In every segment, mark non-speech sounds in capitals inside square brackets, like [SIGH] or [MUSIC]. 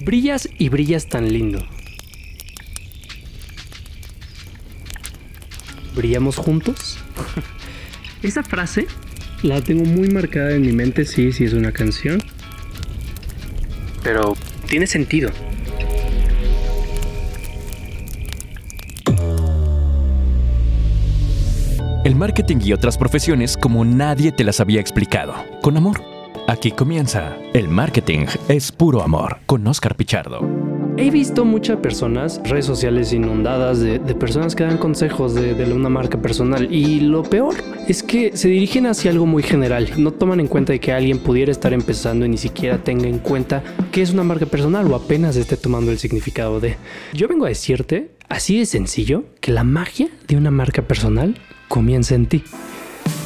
Brillas y brillas tan lindo. ¿Brillamos juntos? [LAUGHS] Esa frase la tengo muy marcada en mi mente, sí, sí es una canción. Pero tiene sentido. El marketing y otras profesiones como nadie te las había explicado. Con amor. Aquí comienza. El marketing es puro amor. Con Oscar Pichardo. He visto muchas personas, redes sociales inundadas de, personas que dan consejos de, de, una marca personal y lo peor es que se dirigen hacia algo muy general. No toman en cuenta de que alguien pudiera estar empezando y ni siquiera tenga en cuenta que es una marca personal o apenas esté tomando el significado de. Yo vengo a decirte, así de sencillo, que la magia de una marca personal comienza en ti.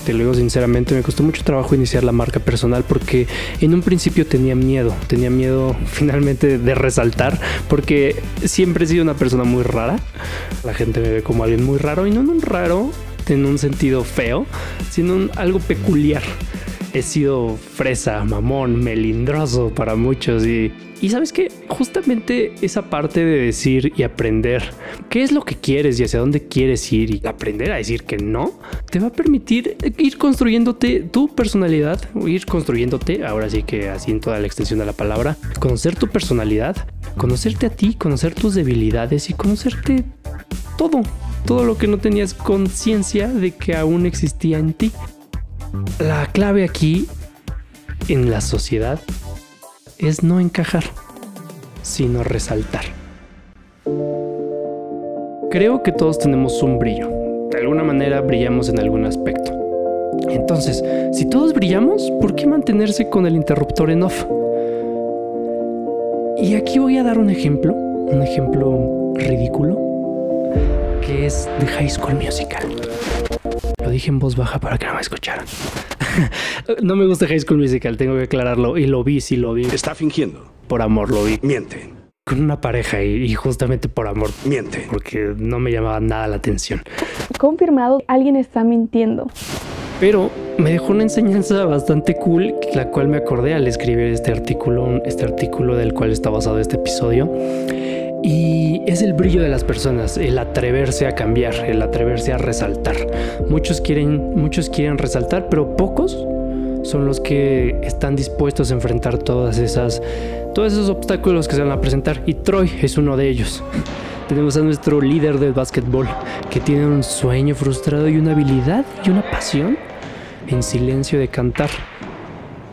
Te lo digo sinceramente, me costó mucho trabajo iniciar la marca personal porque en un principio tenía miedo, tenía miedo [LAUGHS] finalmente de resaltar porque siempre he sido una persona muy rara. La gente me ve como alguien muy raro y no un raro en un sentido feo, sino algo peculiar he sido fresa, mamón, melindroso para muchos y, y sabes que justamente esa parte de decir y aprender qué es lo que quieres y hacia dónde quieres ir y aprender a decir que no, te va a permitir ir construyéndote tu personalidad, ir construyéndote, ahora sí que así en toda la extensión de la palabra, conocer tu personalidad, conocerte a ti, conocer tus debilidades y conocerte todo, todo lo que no tenías conciencia de que aún existía en ti. La clave aquí en la sociedad es no encajar, sino resaltar. Creo que todos tenemos un brillo. De alguna manera brillamos en algún aspecto. Entonces, si todos brillamos, ¿por qué mantenerse con el interruptor en off? Y aquí voy a dar un ejemplo, un ejemplo ridículo, que es de High School Musical. Dije en voz baja para que no me escucharan. [LAUGHS] no me gusta High School Musical, tengo que aclararlo. Y lo vi, sí lo vi. Está fingiendo. Por amor lo vi. Miente. Con una pareja y, justamente por amor. Miente. Porque no me llamaba nada la atención. Confirmado, alguien está mintiendo. Pero me dejó una enseñanza bastante cool, la cual me acordé al escribir este artículo, este artículo del cual está basado este episodio. Y es el brillo de las personas, el atreverse a cambiar, el atreverse a resaltar. Muchos quieren, muchos quieren resaltar, pero pocos son los que están dispuestos a enfrentar todas esas, todos esos obstáculos que se van a presentar. Y Troy es uno de ellos. Tenemos a nuestro líder del básquetbol, que tiene un sueño frustrado y una habilidad y una pasión en silencio de cantar.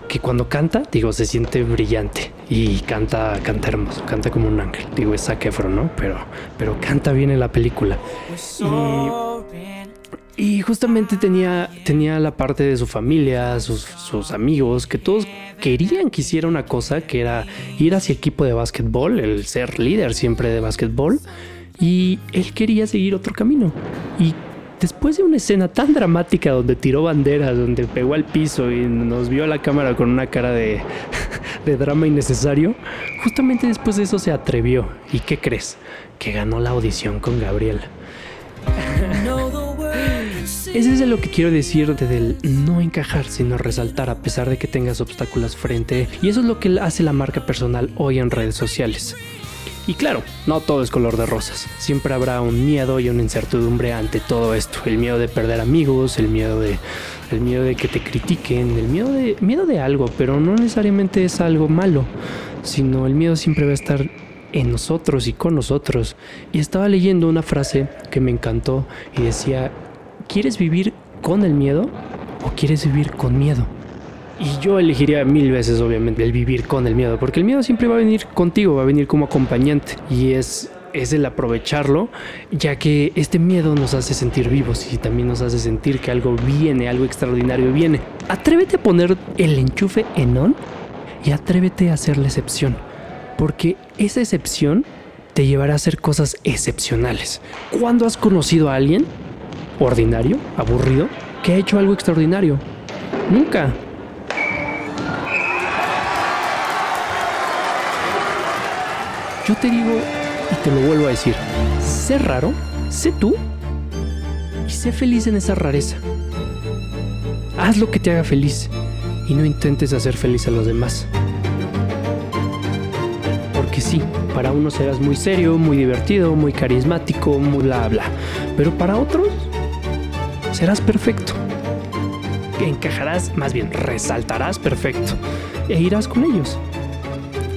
Que cuando canta, digo, se siente brillante y canta, canta hermoso, canta como un ángel. Digo, es Zac ¿no? Pero, pero canta bien en la película. Y, justamente tenía, tenía la parte de su familia, sus, sus, amigos, que todos querían que hiciera una cosa, que era ir hacia equipo de básquetbol, el ser líder siempre de básquetbol. Y él quería seguir otro camino. Y después de una escena tan dramática donde tiró banderas, donde pegó al piso y nos vio a la cámara con una cara de, [LAUGHS] drama innecesario, justamente después de eso se atrevió. ¿Y qué crees? Que ganó la audición con Gabriel. [LAUGHS] Ese es de lo que quiero decir del no encajar, sino resaltar a pesar de que tengas obstáculos frente. Y eso es lo que hace la marca personal hoy en redes sociales. Y claro, no todo es color de rosas. Siempre habrá un miedo y una incertidumbre ante todo esto. El miedo de perder amigos, el miedo de, el miedo de que te critiquen, el miedo de, miedo de algo, pero no necesariamente es algo malo, sino el miedo siempre va a estar en nosotros y con nosotros. Y estaba leyendo una frase que me encantó y decía, ¿quieres vivir con el miedo o quieres vivir con miedo? Y yo elegiría mil veces, obviamente, el vivir con el miedo, porque el miedo siempre va a venir contigo, va a venir como acompañante. Y es, es el aprovecharlo, ya que este miedo nos hace sentir vivos y también nos hace sentir que algo viene, algo extraordinario viene. Atrévete a poner el enchufe en on y atrévete a hacer la excepción, porque esa excepción te llevará a hacer cosas excepcionales. ¿Cuándo has conocido a alguien ordinario, aburrido, que ha hecho algo extraordinario? Nunca. Yo te digo y te lo vuelvo a decir, sé raro, sé tú y sé feliz en esa rareza. Haz lo que te haga feliz y no intentes hacer feliz a los demás. Porque que sí, para unos serás muy serio, muy divertido, muy carismático, muy bla bla. Pero para otros serás perfecto. Encajarás, más bien resaltarás perfecto. E irás con ellos.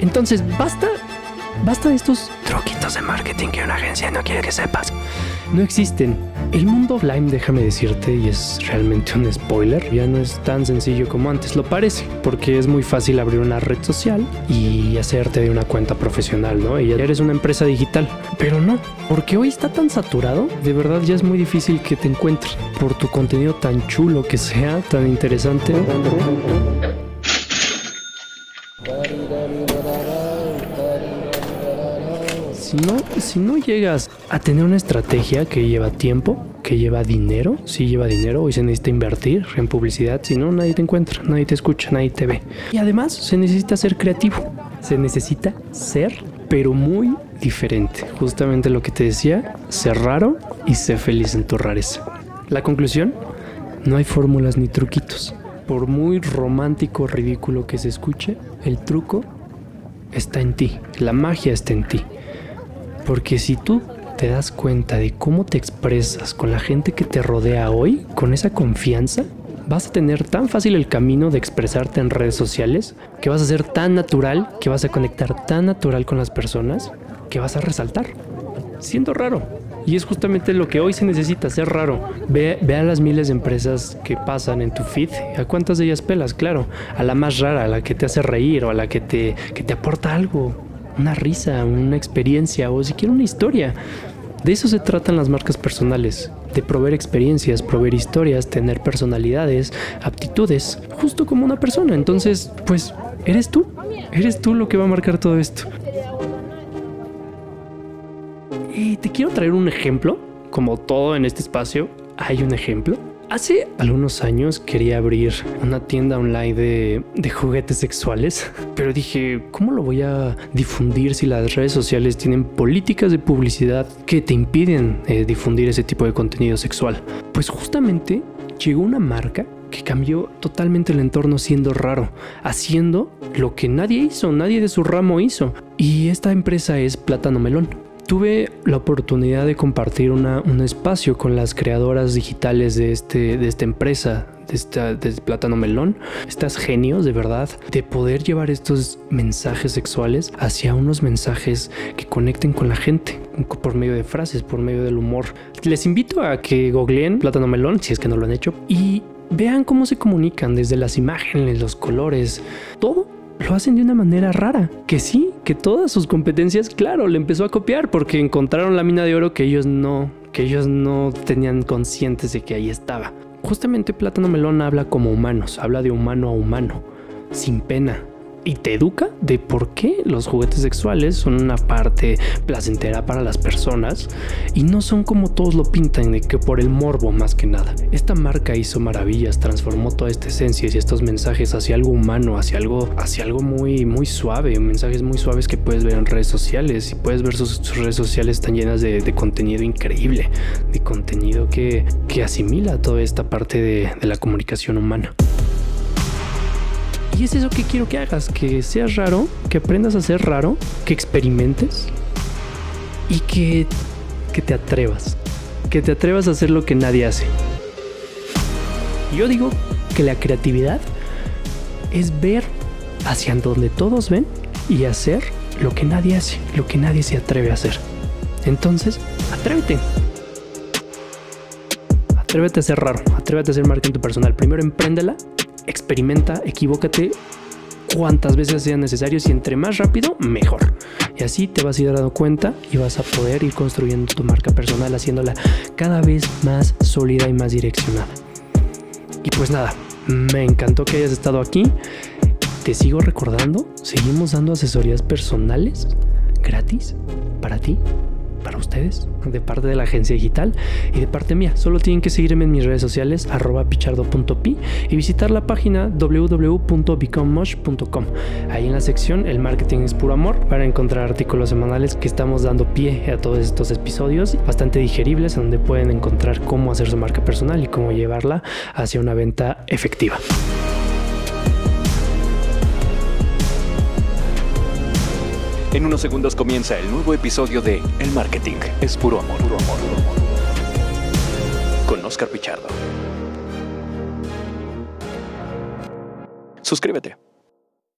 Entonces, basta, basta de estos truquitos de marketing que una agencia no quiere que sepas. No existen. El mundo offline, déjame decirte, y es realmente un spoiler, ya no es tan sencillo como antes lo parece, porque es muy fácil abrir una red social y hacerte de una cuenta profesional, ¿no? Y ya eres una empresa digital. Pero no, porque hoy está tan saturado, de verdad ya es muy difícil que te encuentres por tu contenido tan chulo que sea, tan interesante. Si no, si no llegas a tener una estrategia que lleva tiempo, que lleva dinero, si lleva dinero, hoy se necesita invertir en publicidad, si no, nadie te encuentra, nadie te escucha, nadie te ve. Y además se necesita ser creativo, se necesita ser, pero muy diferente. Justamente lo que te decía, ser raro y ser feliz en tu rareza. La conclusión, no hay fórmulas ni truquitos. Por muy romántico ridículo que se escuche, el truco está en ti, la magia está en ti. Porque si tú te das cuenta de cómo te expresas con la gente que te rodea hoy, con esa confianza, vas a tener tan fácil el camino de expresarte en redes sociales, que vas a ser tan natural, que vas a conectar tan natural con las personas, que vas a resaltar, siendo raro. Y es justamente lo que hoy se necesita, ser raro. Ve, ve, las miles de empresas que pasan en tu feed. ¿A cuántas de ellas pelas? Claro, a la más rara, a la que te hace reír o a la que te, que te aporta algo una risa, una experiencia o siquiera una historia. De eso se tratan las marcas personales, de proveer experiencias, proveer historias, tener personalidades, aptitudes, justo como una persona. Entonces, pues, eres tú, eres tú lo que va a marcar todo esto. Y te quiero traer un ejemplo, como todo en este espacio, hay un ejemplo Hace algunos años quería abrir una tienda online de, juguetes sexuales, pero dije, ¿cómo lo voy a difundir si las redes sociales tienen políticas de publicidad que te impiden eh, difundir ese tipo de contenido sexual? Pues justamente llegó una marca que cambió totalmente el entorno siendo raro, haciendo lo que nadie hizo, nadie de su ramo hizo. Y esta empresa es Plátano Melón. Tuve la oportunidad de compartir un espacio con las creadoras digitales de, este, de esta empresa, de, esta, de Plátano Melón, estas genios de verdad, de poder llevar estos mensajes sexuales hacia unos mensajes que conecten con la gente por medio de frases, por medio del humor. Les invito a que googleen Plátano Melón, si es que no lo han hecho, y vean cómo se comunican desde las imágenes, los colores, todo lo hacen de una manera rara. Que sí, que todas sus competencias, claro, le empezó a copiar porque encontraron la mina de oro que ellos no, que ellos no tenían conscientes de que ahí estaba. Justamente Plátano Melón habla como humanos, habla de humano a humano, sin pena, y te educa de por qué los juguetes sexuales son una parte placentera para las personas y no son como todos lo pintan de que por el morbo más que nada. Esta marca hizo maravillas, transformó toda esta esencia y estos mensajes hacia algo humano, hacia algo, hacia algo muy, muy suave, mensajes muy suaves que puedes ver en redes sociales y puedes ver sus, redes sociales están llenas de, contenido increíble, de contenido que, que asimila toda esta parte de la comunicación humana. Y es eso que quiero que hagas, que seas raro, que aprendas a ser raro, que experimentes y que, que te atrevas, que te atrevas a hacer lo que nadie hace. Yo digo que la creatividad es ver hacia donde todos ven y hacer lo que nadie hace, lo que nadie se atreve a hacer. Entonces, atrévete. Atrévete a ser raro, atrévete a hacer marketing personal. Primero empréndela experimenta, equivócate cuantas veces sean necesarios y entre más rápido, mejor. Y así te vas a ir dando cuenta y vas a poder ir construyendo tu marca personal, haciéndola cada vez más sólida y más direccionada. Y pues nada, me encantó que hayas estado aquí. Te sigo recordando, seguimos dando asesorías personales gratis para ti para ustedes, de parte de la agencia digital y de parte mía. Solo tienen que seguirme en mis redes sociales, arroba pichardo.pi y visitar la página www.becomemosh.com. Ahí en la sección El marketing es puro amor para encontrar artículos semanales que estamos dando pie a todos estos episodios bastante digeribles donde pueden encontrar cómo hacer su marca personal y cómo llevarla hacia una venta efectiva. En unos segundos comienza el nuevo episodio de El Marketing es puro amor. Puro amor. Con Oscar Pichardo. Suscríbete.